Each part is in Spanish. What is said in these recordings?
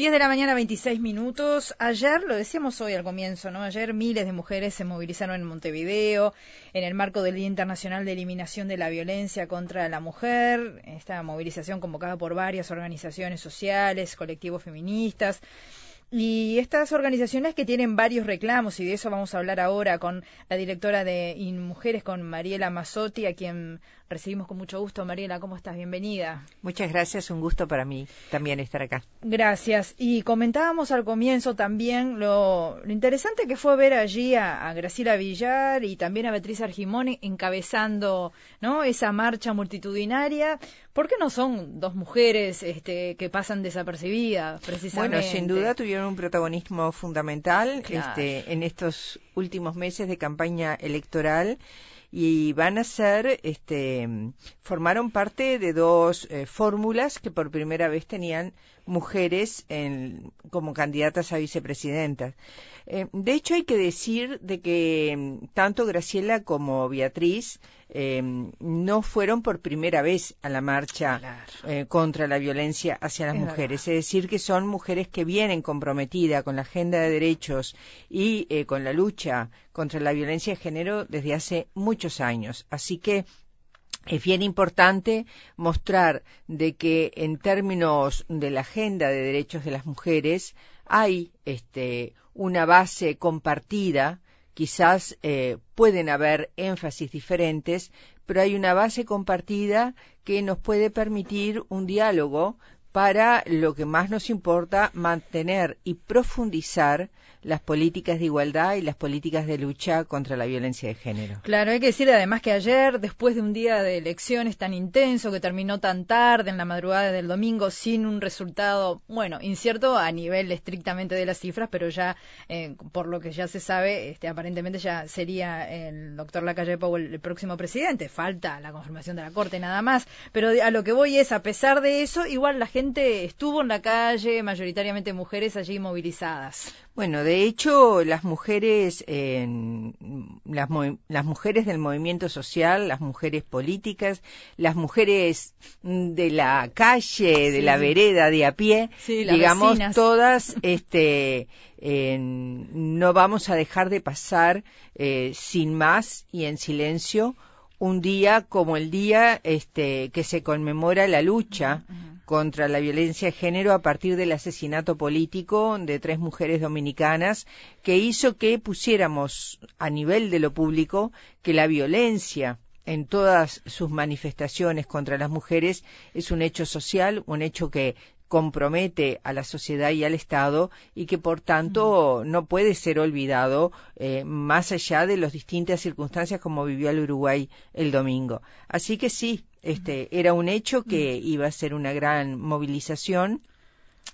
10 de la mañana, 26 minutos. Ayer, lo decíamos hoy al comienzo, ¿no? Ayer miles de mujeres se movilizaron en Montevideo en el marco del Día Internacional de Eliminación de la Violencia contra la Mujer. Esta movilización convocada por varias organizaciones sociales, colectivos feministas. Y estas organizaciones que tienen varios reclamos, y de eso vamos a hablar ahora con la directora de Mujeres, con Mariela Mazzotti, a quien recibimos con mucho gusto. Mariela, ¿cómo estás? Bienvenida. Muchas gracias, un gusto para mí también estar acá. Gracias. Y comentábamos al comienzo también lo, interesante que fue ver allí a, Graciela Villar y también a Beatriz Argimón encabezando ¿no? esa marcha multitudinaria. ¿Por qué no son dos mujeres este, que pasan desapercibidas, precisamente? Bueno, sin duda tuvieron un protagonismo fundamental este, en estos últimos meses de campaña electoral y van a ser, este, formaron parte de dos eh, fórmulas que por primera vez tenían mujeres en, como candidatas a vicepresidentas. Eh, de hecho, hay que decir de que mm, tanto Graciela como Beatriz eh, no fueron por primera vez a la marcha eh, contra la violencia hacia las mujeres. Es decir, que son mujeres que vienen comprometidas con la agenda de derechos y con la lucha contra la violencia de género desde hace muchos años. Así que es bien importante mostrar de que en términos de la agenda de derechos de las mujeres hay este, una base compartida, quizás eh, pueden haber énfasis diferentes, pero hay una base compartida que nos puede permitir un diálogo para lo que más nos importa, mantener y profundizar las políticas de igualdad y las políticas de lucha contra la violencia de género. Claro, hay que decir además que ayer, después de un día de elecciones tan intenso que terminó tan tarde en la madrugada del domingo sin un resultado, bueno, incierto a nivel estrictamente de las cifras, pero ya eh, por lo que ya se sabe, este, aparentemente ya sería el doctor Lacalle Pou el, el próximo presidente. Falta la confirmación de la Corte nada más, pero a lo que voy es, a pesar de eso, igual la gente estuvo en la calle, mayoritariamente mujeres allí movilizadas. Bueno, de hecho, las mujeres, las, las, mujeres del movimiento social, las mujeres políticas, las mujeres de la calle, de la vereda, de a pie, digamos, todas, este, no vamos a dejar de pasar eh, sin más y en silencio un día como el día este, que se conmemora la lucha contra la violencia de género a partir del asesinato político de tres mujeres dominicanas que hizo que pusiéramos a nivel de lo público que la violencia en todas sus manifestaciones contra las mujeres es un hecho social, un hecho que compromete a la sociedad y al Estado y que por tanto no puede ser olvidado eh, más allá de las distintas circunstancias como vivió el Uruguay el domingo. Así que sí, este era un hecho que iba a ser una gran movilización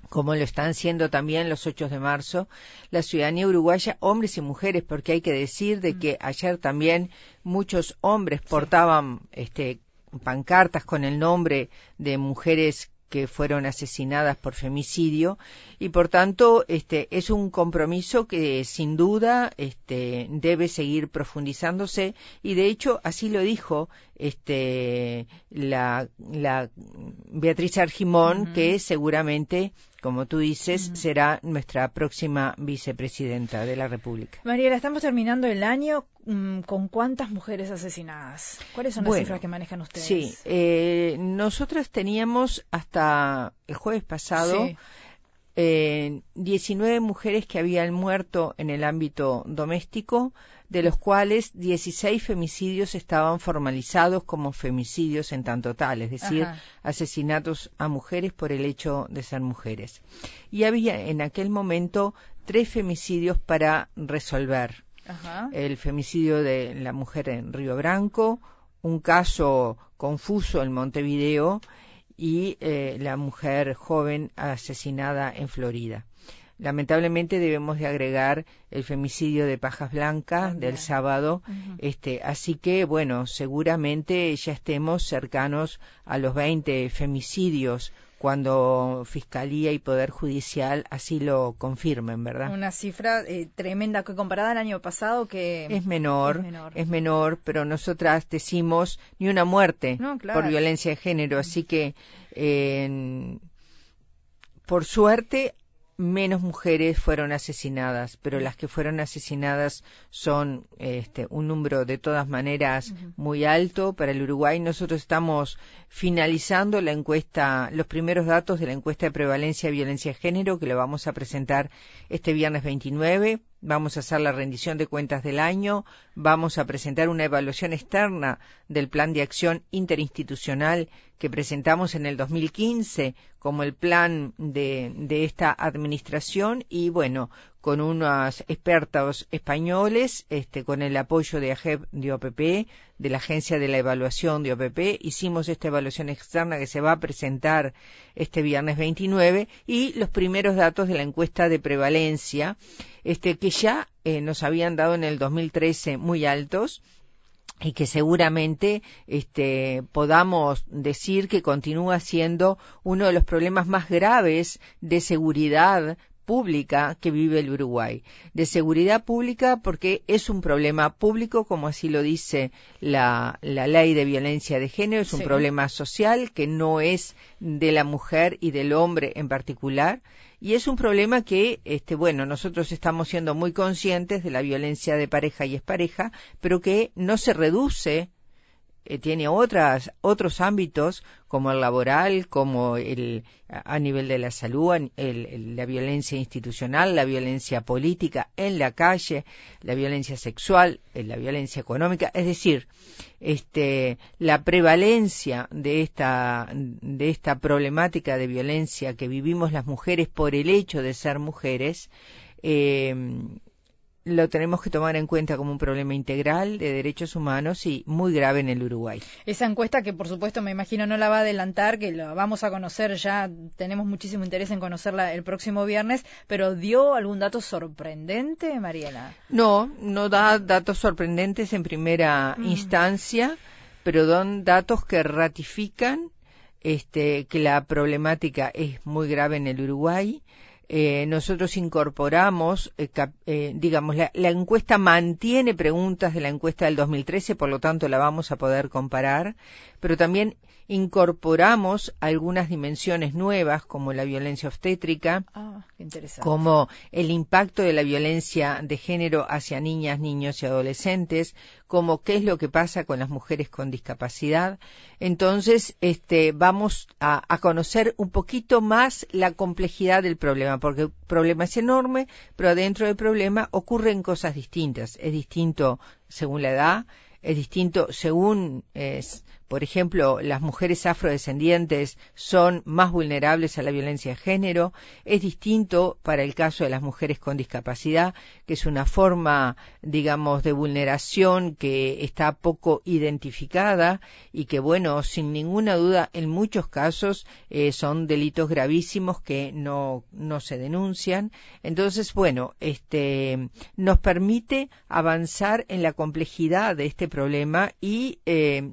como lo están siendo también los 8 de marzo, la ciudadanía uruguaya, hombres y mujeres, porque hay que decir de que ayer también muchos hombres portaban este, pancartas con el nombre de mujeres que fueron asesinadas por femicidio y por tanto este es un compromiso que sin duda este debe seguir profundizándose y de hecho así lo dijo este la, la Beatriz Argimón que seguramente como tú dices, será nuestra próxima vicepresidenta de la República. Mariela, estamos terminando el año mm, con cuántas mujeres asesinadas. ¿Cuáles son las cifras que manejan ustedes? Sí, eh, nosotras teníamos hasta el jueves pasado 19 mujeres que habían muerto en el ámbito doméstico, de los cuales 16 femicidios estaban formalizados como femicidios en tanto tal, es decir, asesinatos a mujeres por el hecho de ser mujeres. Y había en aquel momento tres femicidios para resolver. El femicidio de la mujer en Río Branco, un caso confuso en Montevideo y eh, la mujer joven asesinada en Florida. Lamentablemente debemos de agregar el femicidio de Pajas Blancas del sábado, este, así que bueno, seguramente ya estemos cercanos a los 20 femicidios cuando Fiscalía y Poder Judicial así lo confirmen, ¿verdad? Una cifra eh, tremenda que comparada al año pasado que es menor, es menor, pero nosotras decimos ni una muerte por violencia de género, así que por suerte menos mujeres fueron asesinadas, pero las que fueron asesinadas son este, un número de todas maneras muy alto para el Uruguay. Nosotros estamos finalizando la encuesta, los primeros datos de la encuesta de prevalencia de violencia de género que lo vamos a presentar este viernes 29 vamos a hacer la rendición de cuentas del año, vamos a presentar una evaluación externa del plan de acción interinstitucional que presentamos en el 2015 como el plan de, de esta administración y bueno, con unos expertos españoles, este, con el apoyo de AGEP de OPP, de la Agencia de la Evaluación de OPP, hicimos esta evaluación externa que se va a presentar este viernes 29 y los primeros datos de la encuesta de prevalencia, este, que ya eh, nos habían dado en el 2013 muy altos y que seguramente este, podamos decir que continúa siendo uno de los problemas más graves de seguridad pública que vive el Uruguay. De seguridad pública porque es un problema público, como así lo dice la, la ley de violencia de género, es un problema social que no es de la mujer y del hombre en particular. Y es un problema que, este, bueno, nosotros estamos siendo muy conscientes de la violencia de pareja y es pareja, pero que no se reduce eh, tiene otras, otros ámbitos como el laboral, como el, a nivel de la salud, el, la violencia institucional, la violencia política en la calle, la violencia sexual, eh, la violencia económica, es decir, este, la prevalencia de esta, de esta problemática de violencia que vivimos las mujeres por el hecho de ser mujeres, eh, lo tenemos que tomar en cuenta como un problema integral de derechos humanos y muy grave en el Uruguay. Esa encuesta que por supuesto me imagino no la va a adelantar, que la vamos a conocer ya, tenemos muchísimo interés en conocerla el próximo viernes, pero ¿dio algún dato sorprendente, Mariela? No, no da datos sorprendentes en primera mm. instancia, pero dan datos que ratifican este, que la problemática es muy grave en el Uruguay eh, nosotros incorporamos, eh, eh, digamos, la, la, encuesta mantiene preguntas de la encuesta del 2013, por lo tanto la vamos a poder comparar, pero también incorporamos algunas dimensiones nuevas como la violencia obstétrica, ah, como el impacto de la violencia de género hacia niñas, niños y adolescentes, como qué es lo que pasa con las mujeres con discapacidad. Entonces, este, vamos a, a conocer un poquito más la complejidad del problema, porque el problema es enorme, pero dentro del problema ocurren cosas distintas. Es distinto según la edad, es distinto según es, por ejemplo, las mujeres afrodescendientes son más vulnerables a la violencia de género. Es distinto para el caso de las mujeres con discapacidad, que es una forma, digamos, de vulneración que está poco identificada y que, bueno, sin ninguna duda, en muchos casos eh, son delitos gravísimos que no, no se denuncian. Entonces, bueno, este, nos permite avanzar en la complejidad de este problema y eh,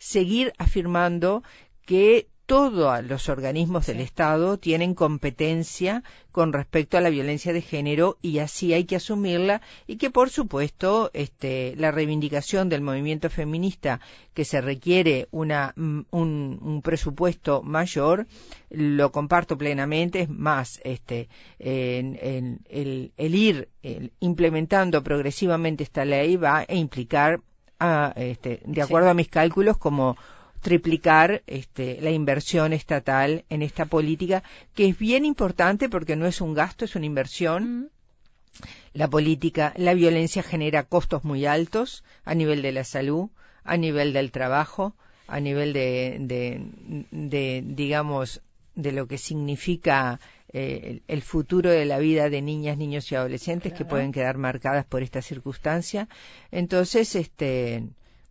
seguir afirmando que todos los organismos del Estado tienen competencia con respecto a la violencia de género y así hay que asumirla y que por supuesto este, la reivindicación del movimiento feminista que se requiere una, mm, un, presupuesto mayor lo comparto plenamente. Es más este el, ir implementando progresivamente esta ley va a implicar este, de acuerdo a mis cálculos, como triplicar este, la inversión estatal en esta política, que es bien importante porque no es un gasto, es una inversión. La política, la violencia genera costos muy altos a nivel de la salud, a nivel del trabajo, a nivel de, de, digamos, de lo que significa eh, el, futuro de la vida de niñas, niños y adolescentes que pueden quedar marcadas por esta circunstancia. Entonces, este,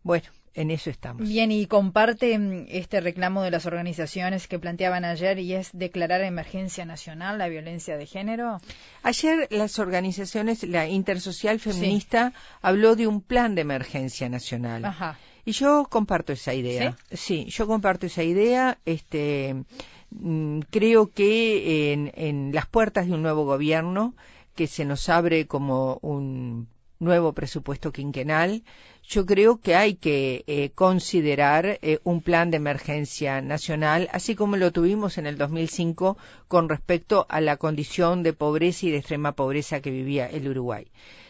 bueno, en eso estamos. Bien, y comparte este reclamo de las organizaciones que planteaban ayer y es declarar emergencia nacional la violencia de género. Ayer las organizaciones, la Intersocial Feminista habló de un plan de emergencia nacional. Ajá. Y yo comparto esa idea. ¿Sí? yo comparto esa idea. Este, creo que en, las puertas de un nuevo gobierno que se nos abre como un nuevo presupuesto quinquenal. Yo creo que hay que eh, considerar eh, un plan de emergencia nacional, así como lo tuvimos en el 2005 con respecto a la condición de pobreza y de extrema pobreza que vivía el Uruguay.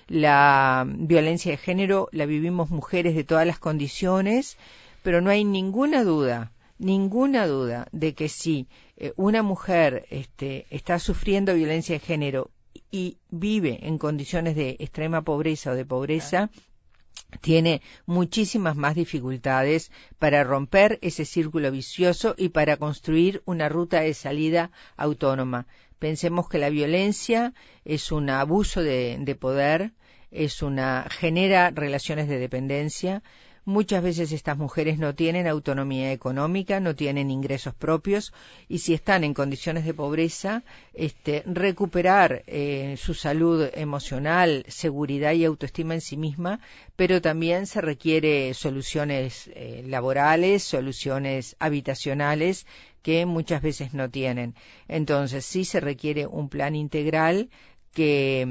La violencia de género la vivimos mujeres de todas las condiciones, pero no hay ninguna duda, ninguna duda de que si eh, una mujer este, está sufriendo violencia de género y vive en condiciones de extrema pobreza o de pobreza, tiene muchísimas más dificultades para romper ese círculo vicioso y para construir una ruta de salida autónoma. Pensemos que la violencia es un abuso de, de poder, es una genera relaciones de dependencia, Muchas veces estas mujeres no tienen autonomía económica, no tienen ingresos propios y si están en condiciones de pobreza, este, recuperar eh, su salud emocional, seguridad y autoestima en sí misma, pero también se requiere soluciones eh, laborales, soluciones habitacionales que muchas veces no tienen. Entonces sí se requiere un plan integral que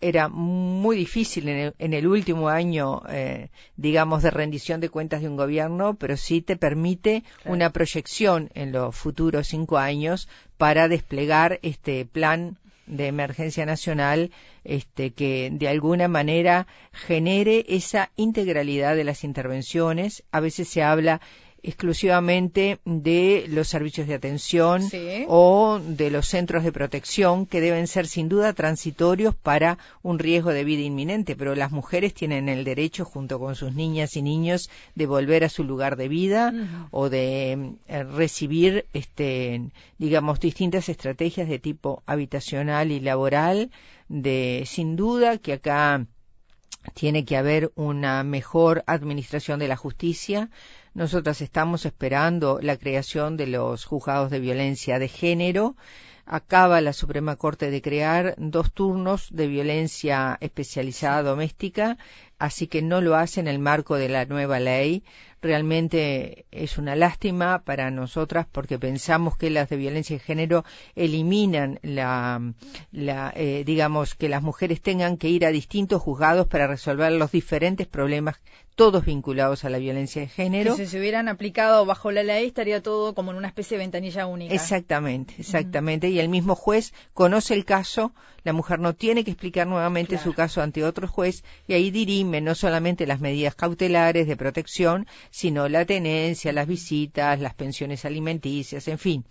era muy difícil en el, último año, eh, digamos, de rendición de cuentas de un gobierno, pero sí te permite una proyección en los futuros cinco años para desplegar este plan de emergencia nacional este, que de alguna manera genere esa integralidad de las intervenciones. A veces se habla exclusivamente de los servicios de atención o de los centros de protección que deben ser sin duda transitorios para un riesgo de vida inminente, pero las mujeres tienen el derecho junto con sus niñas y niños de volver a su lugar de vida o de eh, recibir este digamos distintas estrategias de tipo habitacional y laboral de sin duda que acá tiene que haber una mejor administración de la justicia, nosotras estamos esperando la creación de los juzgados de violencia de género. Acaba la Suprema Corte de crear dos turnos de violencia especializada doméstica, así que no lo hace en el marco de la nueva ley. Realmente es una lástima para nosotras porque pensamos que las de violencia de género eliminan la, la eh, digamos, que las mujeres tengan que ir a distintos juzgados para resolver los diferentes problemas todos vinculados a la violencia de género. si se hubieran aplicado bajo la ley estaría todo como en una especie de ventanilla única. Exactamente, exactamente. Y el mismo juez conoce el caso, la mujer no tiene que explicar nuevamente su caso ante otro juez y ahí dirime no solamente las medidas cautelares de protección, sino la tenencia, las visitas, las pensiones alimenticias, en fin,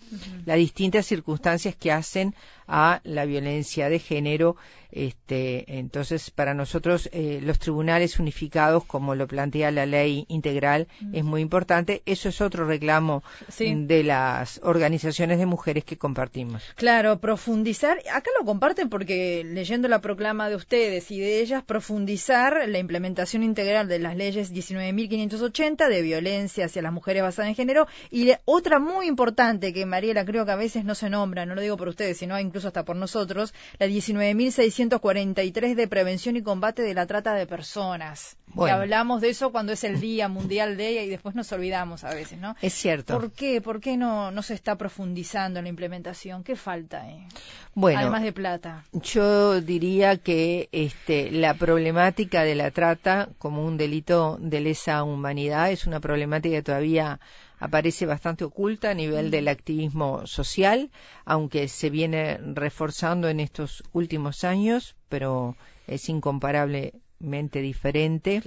las distintas circunstancias que hacen a la violencia de género este, entonces, para nosotros, eh, los tribunales unificados, como lo plantea la ley integral, es muy importante. Eso es otro reclamo de las organizaciones de mujeres que compartimos. Claro, profundizar, acá lo comparten porque leyendo la proclama de ustedes y de ellas, profundizar la implementación integral de las leyes 19.580 de violencia hacia las mujeres basadas en género y otra muy importante que Mariela creo que a veces no se nombra, no lo digo por ustedes, sino incluso hasta por nosotros, la 19.600 143 de prevención y combate de la trata de personas. Y hablamos de eso cuando es el Día Mundial de ella y después nos olvidamos a veces, ¿no? Es cierto. ¿Por qué? ¿Por qué no, no se está profundizando en la implementación? ¿Qué falta? Eh? Bueno, además de plata. Yo diría que este, la problemática de la trata como un delito de lesa humanidad es una problemática que todavía aparece bastante oculta a nivel del activismo social, aunque se viene reforzando en estos últimos años, pero es incomparablemente diferente.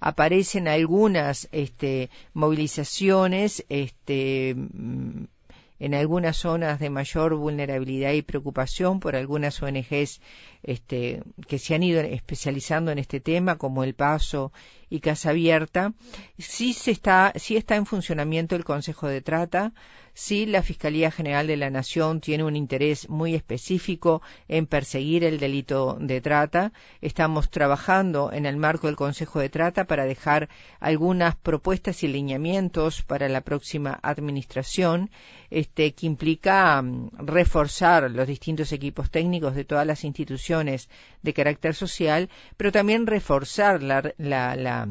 Aparecen algunas este, movilizaciones este, en algunas zonas de mayor vulnerabilidad y preocupación por algunas ONGs este, que se han ido especializando en este tema, como El Paso y Casa Abierta, sí, se está, sí está en funcionamiento el Consejo de Trata, sí la Fiscalía General de la Nación tiene un interés muy específico en perseguir el delito de trata. Estamos trabajando en el marco del Consejo de Trata para dejar algunas propuestas y lineamientos para la próxima administración, este, que implica mm, reforzar los distintos equipos técnicos de todas las instituciones de carácter social, pero también reforzar la, la, la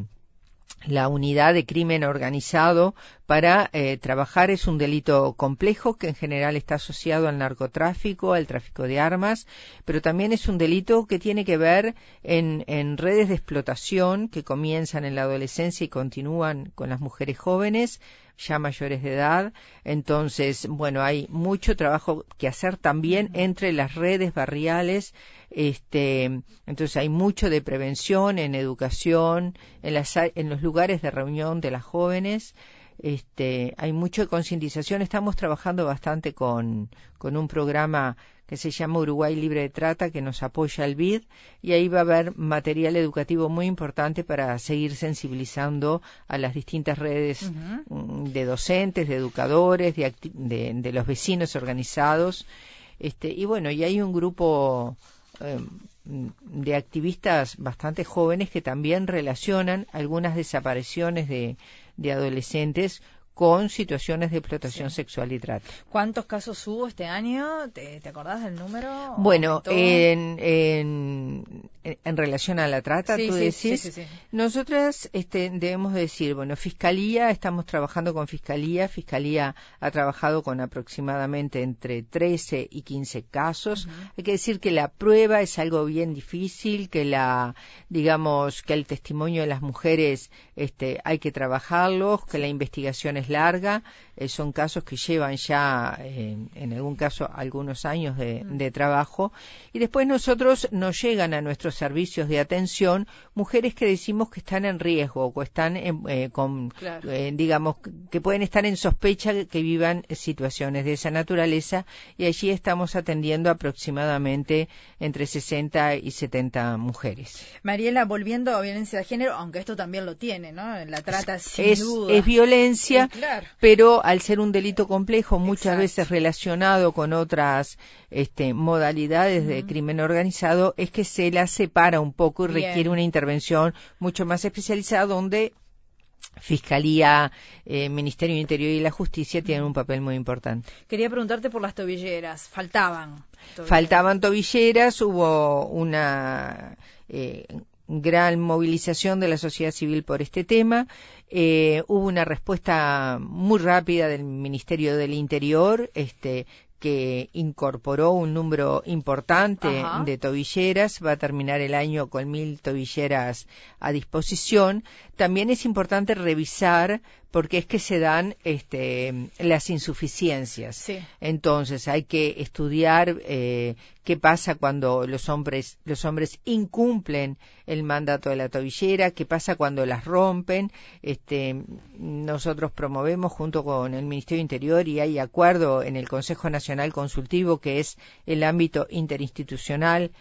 unidad de crimen organizado para eh, trabajar. Es un delito complejo que en general está asociado al narcotráfico, al tráfico de armas, pero también es un delito que tiene que ver en, en redes de explotación que comienzan en la adolescencia y continúan con las mujeres jóvenes ya mayores de edad. Entonces, bueno, hay mucho trabajo que hacer también entre las redes barriales este, entonces hay mucho de prevención en educación, en, las, en los lugares de reunión de las jóvenes. Este, hay mucho de concientización. Estamos trabajando bastante con, con un programa que se llama Uruguay Libre de Trata, que nos apoya el BID, y ahí va a haber material educativo muy importante para seguir sensibilizando a las distintas redes mm, de docentes, de educadores, de, de, de, los vecinos organizados. Este, y bueno, y hay un grupo eh, de activistas bastante jóvenes que también relacionan algunas desapariciones de, de adolescentes con situaciones de explotación sexual y trata. ¿Cuántos casos hubo este año? ¿Te, acordás del número? Bueno, en, en, en, relación a la trata, tú decís, nosotras este, debemos decir, bueno, Fiscalía, estamos trabajando con Fiscalía, Fiscalía ha trabajado con aproximadamente entre 13 y 15 casos. Hay que decir que la prueba es algo bien difícil, que la, digamos, que el testimonio de las mujeres este, hay que trabajarlos, que la investigación es larga, eh, son casos que llevan ya, eh, en algún caso, algunos años de, mm. trabajo. Y después nosotros nos llegan a nuestros servicios de atención mujeres que decimos que están en riesgo o están eh, con, digamos, que pueden estar en sospecha que vivan situaciones de esa naturaleza y allí estamos atendiendo aproximadamente entre 60 y 70 mujeres. Mariela, volviendo a violencia de género, aunque esto también lo tiene, ¿no? La trata sin es, duda. Es violencia, pero al ser un delito complejo, muchas veces relacionado con otras este, modalidades de crimen organizado, es que se la separa un poco y requiere una intervención mucho más especializada donde Fiscalía, eh, Ministerio del Interior y la Justicia tienen un papel muy importante. Quería preguntarte por las tobilleras. Faltaban. Faltaban tobilleras. Hubo una eh, gran movilización de la sociedad civil por este tema. Eh, hubo una respuesta muy rápida del Ministerio del Interior, este, que incorporó un número importante de tobilleras, va a terminar el año con mil tobilleras a disposición. También es importante revisar porque es que se dan este, las insuficiencias. Entonces hay que estudiar eh, qué pasa cuando los hombres, los hombres incumplen el mandato de la tobillera, qué pasa cuando las rompen. Este, nosotros promovemos junto con el Ministerio Interior y hay acuerdo en el Consejo Nacional Consultivo, que es el ámbito interinstitucional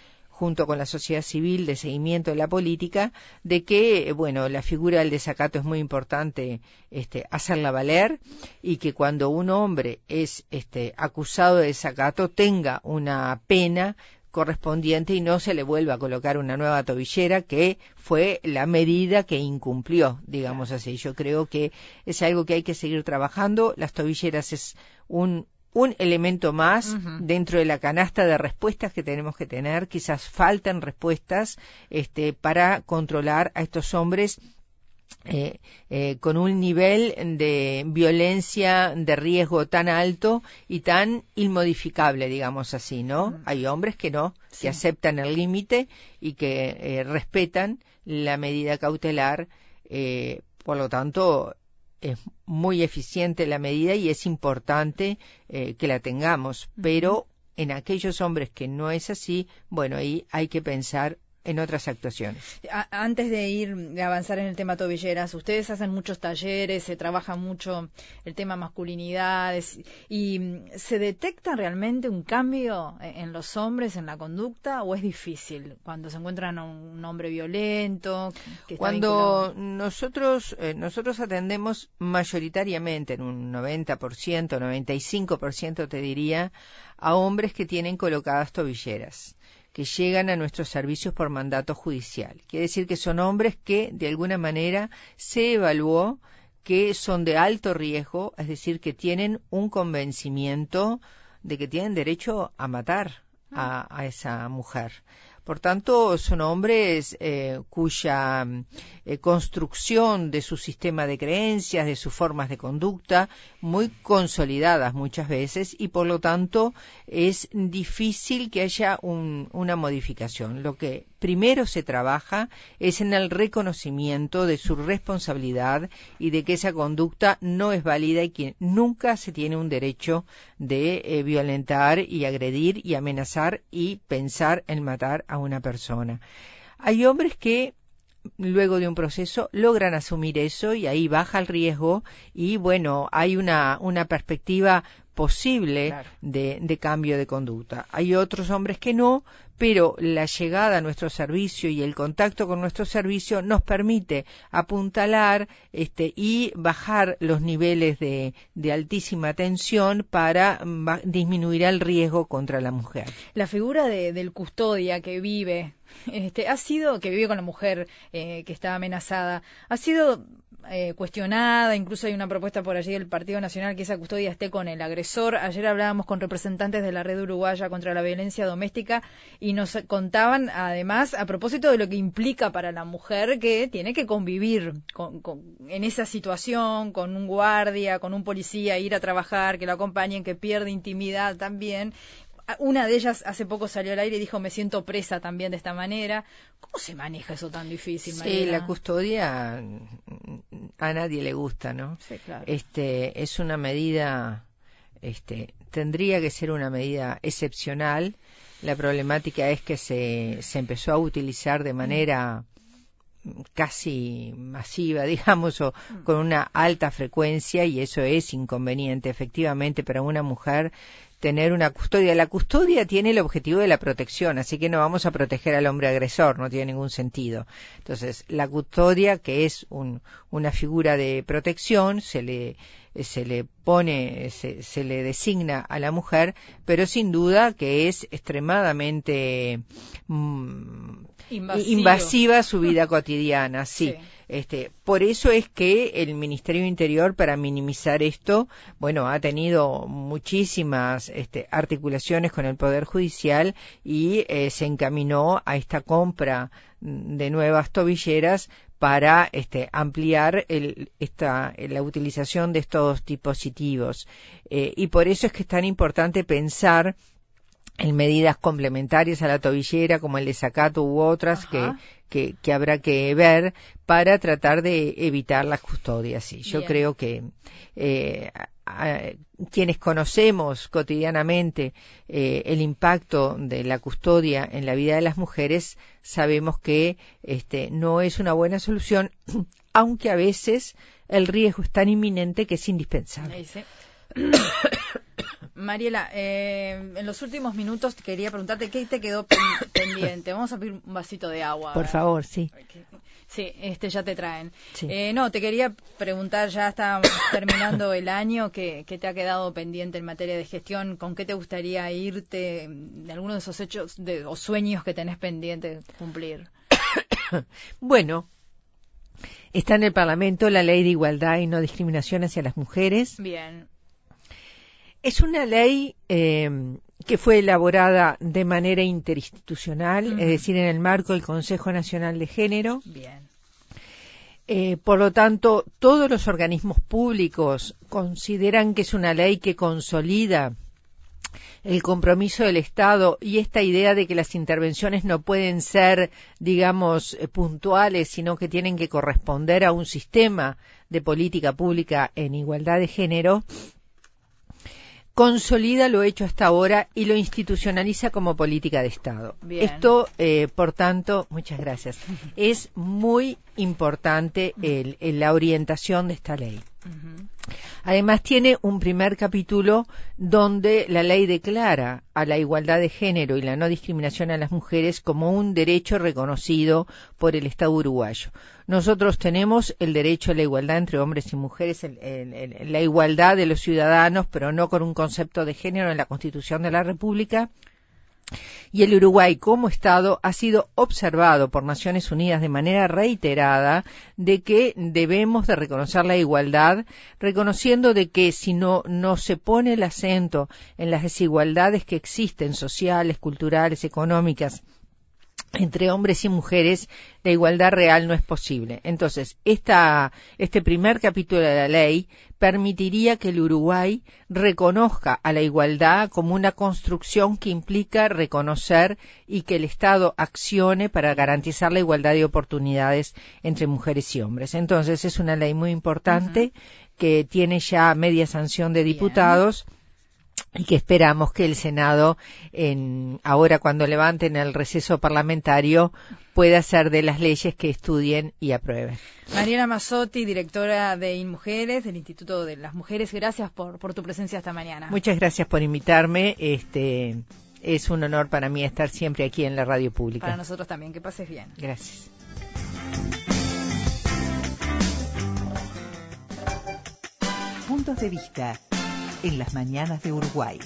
junto con la sociedad civil de seguimiento de la política, de que, bueno, la figura del desacato es muy importante este, hacerla valer y que cuando un hombre es este, acusado de desacato tenga una pena correspondiente y no se le vuelva a colocar una nueva tobillera que fue la medida que incumplió, digamos así. Yo creo que es algo que hay que seguir trabajando. Las tobilleras es un un elemento más dentro de la canasta de respuestas que tenemos que tener. Quizás faltan respuestas este, para controlar a estos hombres eh, eh, con un nivel de violencia, de riesgo tan alto y tan inmodificable, digamos así, ¿no? Hay hombres que no, que aceptan el límite y que eh, respetan la medida cautelar. por lo tanto, es muy eficiente la medida y es importante eh, que la tengamos, pero en aquellos hombres que no es así, bueno, ahí hay que pensar en otras actuaciones. antes de ir de avanzar en el tema tobilleras, ustedes hacen muchos talleres, se trabaja mucho el tema masculinidades y mm, se detecta realmente un cambio e, en los hombres en la conducta o es difícil cuando se encuentran a un hombre violento. cuando nosotros eh, nosotros atendemos mayoritariamente en un 90%, 95% te diría a hombres que tienen colocadas tobilleras que llegan a nuestros servicios por mandato judicial. Quiere decir que son hombres que, de alguna manera, se evaluó que son de alto riesgo, es decir, que tienen un convencimiento de que tienen derecho a matar a, esa mujer. Por tanto, son hombres eh, cuya eh, construcción de su sistema de creencias, de sus formas de conducta, muy consolidadas muchas veces y por lo tanto es difícil que haya una modificación. Lo que primero se trabaja es en el reconocimiento de su responsabilidad y de que esa conducta no es válida y que nunca se tiene un derecho de eh, violentar y agredir y amenazar y pensar en matar a una persona. Hay hombres que luego de un proceso logran asumir eso y ahí baja el riesgo y bueno, hay una, una perspectiva posible de, de, cambio de conducta. Hay otros hombres que no, pero la llegada a nuestro servicio y el contacto con nuestro servicio nos permite apuntalar este, y bajar los niveles de, de altísima tensión para disminuir el riesgo contra la mujer. La figura de, del custodia que vive este, ha sido, que vive con la mujer eh, que está amenazada, ha sido eh, cuestionada, incluso hay una propuesta por allí del Partido Nacional que esa custodia esté con el agresor. Ayer hablábamos con representantes de la red uruguaya contra la violencia doméstica y nos contaban además a propósito de lo que implica para la mujer que tiene que convivir en esa situación con un guardia, con un policía, ir a trabajar, que lo acompañen, que pierde intimidad también una de ellas hace poco salió al aire y dijo me siento presa también de esta manera. ¿Cómo se maneja eso tan difícil? Sí, la custodia a nadie le gusta, ¿no? Sí, claro. Este es una medida, este, tendría que ser una medida excepcional. La problemática es que se, se empezó a utilizar de manera casi masiva, digamos, o con una alta frecuencia y eso es inconveniente. Efectivamente, para una mujer tener una custodia. La custodia tiene el objetivo de la protección, así que no vamos a proteger al hombre agresor, no tiene ningún sentido. Entonces, la custodia, que es una figura de protección, se le, se le pone, se, le designa a la mujer, pero sin duda que es extremadamente mm, invasiva su vida cotidiana, sí. Este, por eso es que el Ministerio Interior, para minimizar esto, bueno, ha tenido muchísimas este, articulaciones con el Poder Judicial y eh, se encaminó a esta compra de nuevas tobilleras para este, ampliar el, esta, la utilización de estos dispositivos. Eh, y por eso es que es tan importante pensar en medidas complementarias a la tobillera como el desacato u otras que, que, habrá que ver para tratar de evitar las custodias. Sí, yo creo que eh, quienes conocemos cotidianamente eh, el impacto de la custodia en la vida de las mujeres sabemos que este, no es una buena solución, aunque a veces el riesgo es tan inminente que es indispensable. Mariela, eh, en los últimos minutos quería preguntarte qué te quedó pendiente. Vamos a pedir un vasito de agua. Por favor, sí. Sí, este ya te traen. Eh, no, te quería preguntar, ya está terminando el año, ¿qué, te ha quedado pendiente en materia de gestión? ¿Con qué te gustaría irte de alguno de esos hechos de, o sueños que tenés pendiente cumplir? bueno, está en el Parlamento la ley de igualdad y no discriminación hacia las mujeres. Bien. Es una ley eh, que fue elaborada de manera interinstitucional, es decir, en el marco del Consejo Nacional de Género. Bien. Eh, por lo tanto, todos los organismos públicos consideran que es una ley que consolida el compromiso del Estado y esta idea de que las intervenciones no pueden ser, digamos, eh, puntuales, sino que tienen que corresponder a un sistema de política pública en igualdad de género, consolida lo hecho hasta ahora y lo institucionaliza como política de Estado. Esto, eh, por tanto, muchas gracias, es muy importante el, la orientación de esta ley. Además tiene un primer capítulo donde la ley declara a la igualdad de género y la no discriminación a las mujeres como un derecho reconocido por el Estado uruguayo. Nosotros tenemos el derecho a la igualdad entre hombres y mujeres, la igualdad de los ciudadanos, pero no con un concepto de género en la Constitución de la República y el Uruguay como Estado ha sido observado por Naciones Unidas de manera reiterada de que debemos de reconocer la igualdad, reconociendo de que si no, no se pone el acento en las desigualdades que existen sociales, culturales, económicas, entre hombres y mujeres la igualdad real no es posible. Entonces, esta, este primer capítulo de la ley permitiría que el Uruguay reconozca a la igualdad como una construcción que implica reconocer y que el Estado accione para garantizar la igualdad de oportunidades entre mujeres y hombres. Entonces, es una ley muy importante que tiene ya media sanción de diputados y que esperamos que el Senado, en, ahora cuando levanten el receso parlamentario, pueda ser de las leyes que estudien y aprueben. Mariana Mazzotti, directora de InMujeres, del Instituto de las Mujeres, gracias por, por tu presencia esta mañana. Muchas gracias por invitarme. Este, es un honor para mí estar siempre aquí en la radio pública. Para nosotros también, que pases bien. Gracias. Puntos de vista en las mañanas de Uruguay.